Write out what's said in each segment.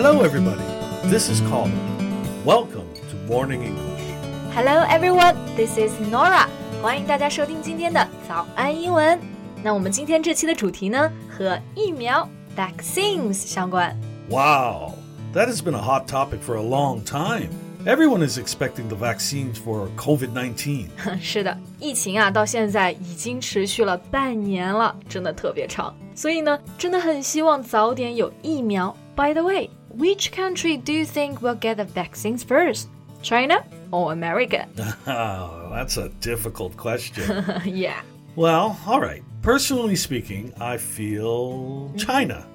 Hello, everybody. This is Colin. Welcome to Morning English. Hello, everyone. This is Norah. 欢迎大家收听今天的早安英文。那我们今天这期的主题呢，和疫苗 vaccines 相关。Wow, that has been a hot topic for a long time. Everyone is expecting the vaccines for COVID-19. 是的，疫情啊，到现在已经持续了半年了，真的特别长。所以呢，真的很希望早点有疫苗。By the way，which country do you think will get the vaccines first? China or America? Oh, that's a difficult question. yeah. well, all right. Personally speaking, I feel China.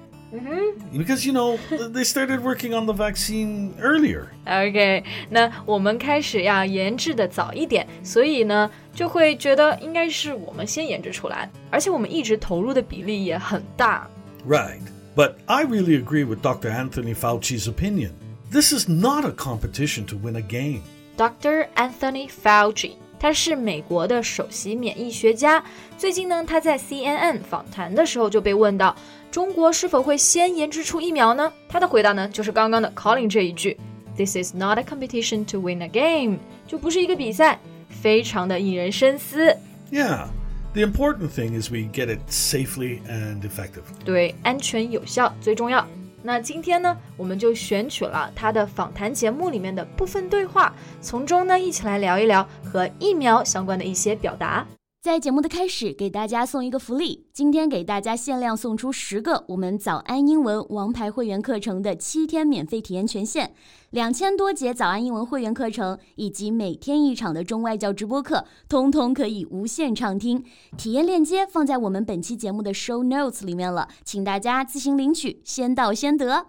Because, you know, th- they started working on the vaccine earlier. OK，那我们开始呀研制的早一点，所以呢就会觉得应该是我们先研制出来，而且我们一直投入的比例也很大。 Right. But I really agree with Dr. Anthony Fauci's opinion. This is not a competition to win a game. Dr. Anthony Fauci，他是美国的首席免疫学家。最近呢，他在 CNN 访谈的时候就被问到，中国是否会先研制出疫苗呢？他的回答呢，就是刚刚的 Colin 这一句：“This is not a competition to win a game”，就不是一个比赛，非常的引人深思。 Yeah. The important thing is we get it safely and effective. 对，安全有效最重要。那今天呢，我们就选取了他的访谈节目里面的部分对话，从中呢一起来聊一聊和疫苗相关的一些表达。在节目的开始，给大家送一个福利，今天给大家限量送出十个我们早安英文王牌会员课程的七天免费体验权限，两千多节早安英文会员课程以及每天一场的中外教直播课，通通可以无限畅听。体验链接放在我们本期节目的 show notes 里面了，请大家自行领取，先到先得。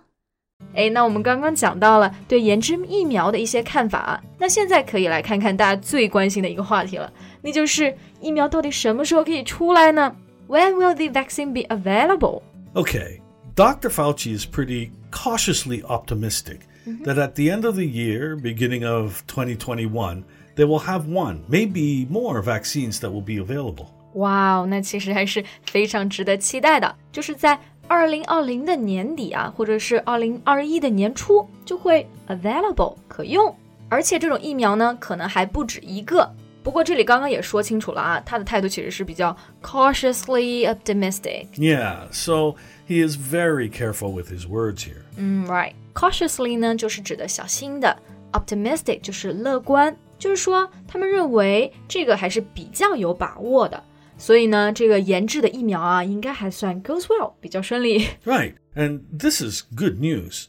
哎，那我们刚刚讲到了对研制疫苗的一些看法，那现在可以来看看大家最关心的一个话题了，那就是疫苗到底什么时候可以出来呢？When will the vaccine be available？ Okay. Dr. Fauci is pretty cautiously optimistic that at the end of the year, beginning of 2021, they will have one, maybe more vaccines that will be available. 哇哦，那其实还是非常值得期待的，就是在二零二零的年底啊，或者是二零二一的年初就会 available 可用，而且这种疫苗呢，可能还不止一个。 不过这里刚刚也说清楚了啊，他的态度其实是比较 cautiously optimistic。 Yeah, so he is very careful with his words here. 嗯，right。cautiously 呢，就是指的小心的；optimistic 就是乐观，就是说他们认为这个还是比较有把握的。所以呢，这个研制的疫苗啊，应该还算 goes well，比较顺利。 Right. And this is good news.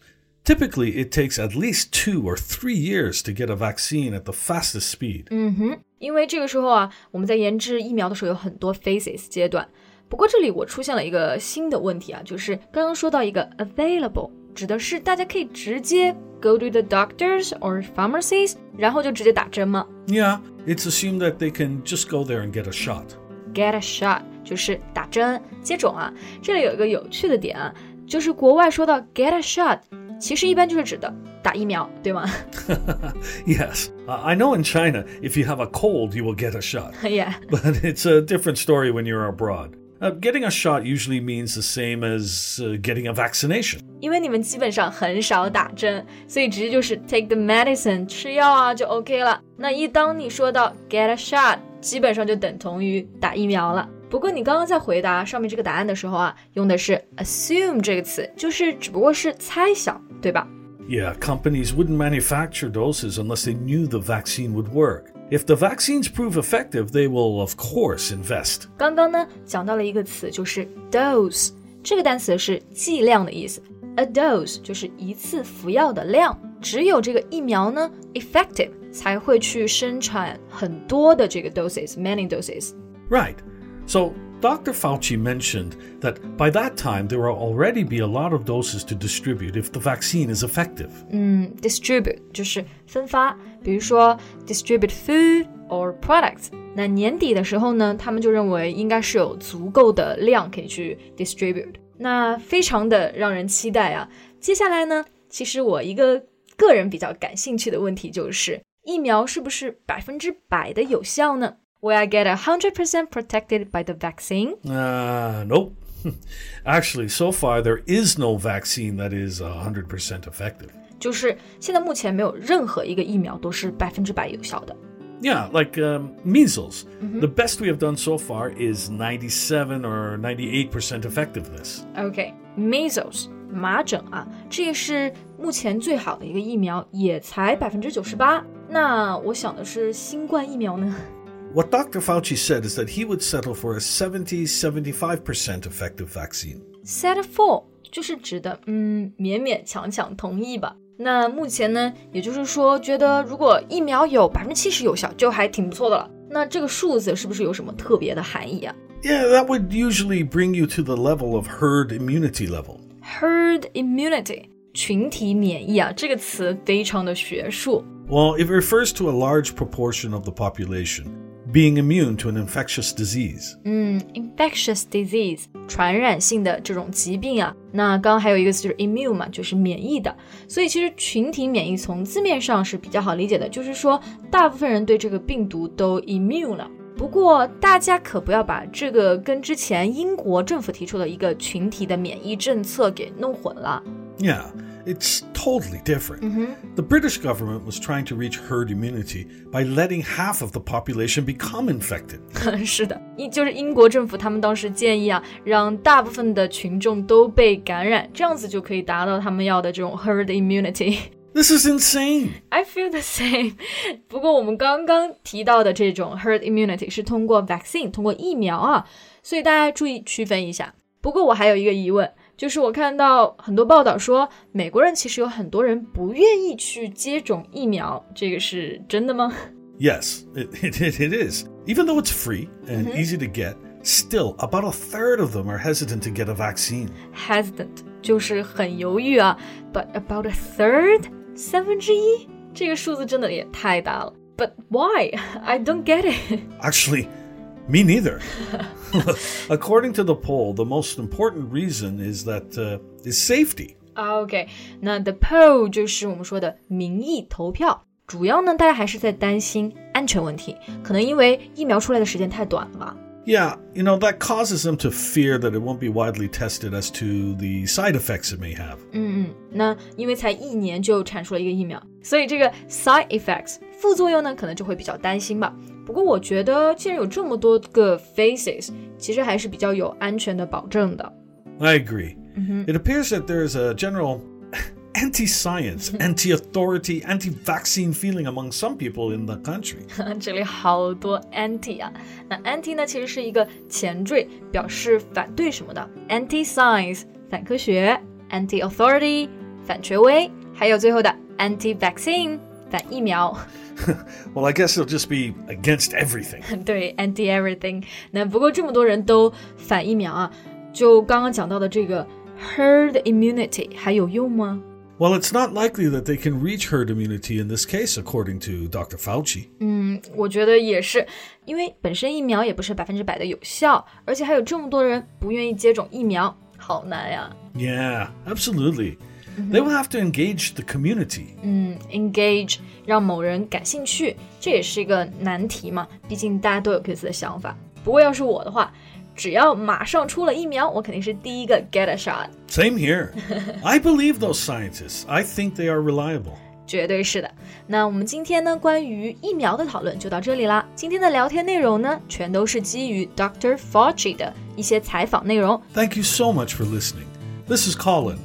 Typically, it takes at least two or three years to get a vaccine at the fastest speed. 因为这个时候啊，我们在研制疫苗的时候有很多 phases 阶段。不过这里我出现了一个新的问题啊，就是刚刚说到一个 available，指的是大家可以直接 go to the doctors or pharmacies，然后就直接打针吗 Yeah, it's assumed that they can just go there and get a shot. ？Get a shot 就是打针接种啊。这里有一个有趣的点啊，就是国外说到 get a shot， 其实一般就是指的打疫苗，对吗 yes, uh, I know in China, if you have a cold, you will get a shot. ？Yeah。 But it's a different story when you're abroad. Uh, getting a shot usually means the same as uh, getting a vaccination. 因为你们基本上很少打针，所以直接就是 take the medicine 吃药啊就 OK 了。那一当你说到 get a shot，基本上就等同于打疫苗了。不过你刚刚在回答上面这个答案的时候啊，用的是 assume 这个词，就是只不过是猜想， 对吧？ Yeah, companies wouldn't manufacture doses unless they knew the vaccine would work. If the vaccines prove effective, they will, of course, invest. 刚刚呢讲到了一个词，就是 dose，这个单词是剂量的意思。A dose 就是一次服药的量，只有这个疫苗呢 effective 才会去生产很多的这个 doses，many doses。 Right. So, Dr. Fauci mentioned that by that time there will already be a lot of doses to distribute if the vaccine is effective. 嗯，distribute 就是分发，比如说 distribute food or products。那年底的时候呢，他们就认为应该是有足够的量可以去 distribute。那非常的让人期待啊！接下来呢，其实我一个个人比较感兴趣的问题就是，疫苗是不是百分之百的有效呢 ？Will I get a hundred percent protected by the vaccine？ Uh, nope. Actually, so far there is no vaccine that is 100% effective. 就是现在目前没有任何一个疫苗都是百分之百有效的。 Yeah, like um, measles. The best we have done so far is 97 or 98% effectiveness. OK，measles、麻疹啊，这也是目前最好的一个疫苗，也才百分之九十八。那我想的是新冠疫苗呢？ What Dr. Fauci said is that he would settle for a 70 75% effective vaccine. Set for 就是指的，嗯，勉勉强强同意吧。那目前呢，也就是说，觉得如果疫苗有百分之七十有效，就还挺不错的了。那这个数字是不是有什么特别的含义啊 Yeah, that would usually bring you to the level of herd immunity level. ？Herd immunity，群体免疫啊，这个词非常的学术。 Well, it refers to a large proportion of the population Being immune to an infectious disease. 嗯，infectious disease 传染性的这种疾病啊，那刚刚还有一个词就是 immune 嘛，就是免疫的。所以其实群体免疫从字面上是比较好理解的，就是说大部分人对这个病毒都 immune 了。不过大家可不要把这个跟之前英国政府提出的一个群体的免疫政策给弄混了。Yeah, it's totally different. The British government was trying to reach herd immunity by letting half of the population become infected. 是的，英就是英国政府他们当时建议啊，让大部分的群众都被感染，这样子就可以达到他们要的这种 herd immunity。 This is insane. I feel the same 。不过我们刚刚提到的这种 herd immunity 是通过 vaccine，通过疫苗啊，所以大家注意区分一下。不过我还有一个疑问， 就是我看到很多报道说，美国人其实有很多人不愿意去接种疫苗，这个是真的吗？ Yes, it, it, it is. Even though it's free and easy to get, still about a third of them are hesitant to get a vaccine. hesitant 就是很犹豫啊，but about a third 三分之一，这个数字真的也太大了。But why? I don't get it. Actually, me neither. According to the poll, the most important reason is that uh, is safety. OK，那 the poll 就是我们说的民意投票，主要呢大家还是在担心安全问题，可能因为疫苗出来的时间太短了吧。 Yeah, you know, that causes them to fear that it won't be widely tested as to the side effects it may have. 嗯嗯，那因为才一年就产出了一个疫苗，所以这个 side effects 副作用呢，可能就会比较担心吧。 不过我觉得，既然有这么多个 phases，其实还是比较有安全的保证的。 I agree. It appears that there is a general anti science, anti authority, anti vaccine feeling among some people in the country. 这里好多 anti 啊，那 anti 呢其实是一个前缀，表示反对什么的，anti science 反科学，anti authority 反权威，还有最后的 anti vaccine 反疫苗。 Well, I guess it'll just be against everything. 对，anti everything。那不过这么多人都反疫苗啊，就刚刚讲到的这个 herd immunity 还有用吗？ Well, it's not likely that they can reach herd immunity in this case, according to Dr. Fauci. 嗯，我觉得也是，因为本身疫苗也不是百分之百的有效，而且还有这么多人不愿意接种疫苗，好难呀。 Yeah, absolutely. They will have to engage the community. 嗯，engage 让某人感兴趣，这也是一个难题嘛，毕竟大家都有各自的想法。不过要是我的话，只要马上出了疫苗，我肯定是第一个 get a shot。 Same here. I believe those scientists. I think they are reliable. 绝对是的。那我们今天呢，关于疫苗的讨论就到这里啦。今天的聊天内容呢，全都是基于 Dr. Fauci 的一些采访内容。 Thank you so much for listening. This is Colin.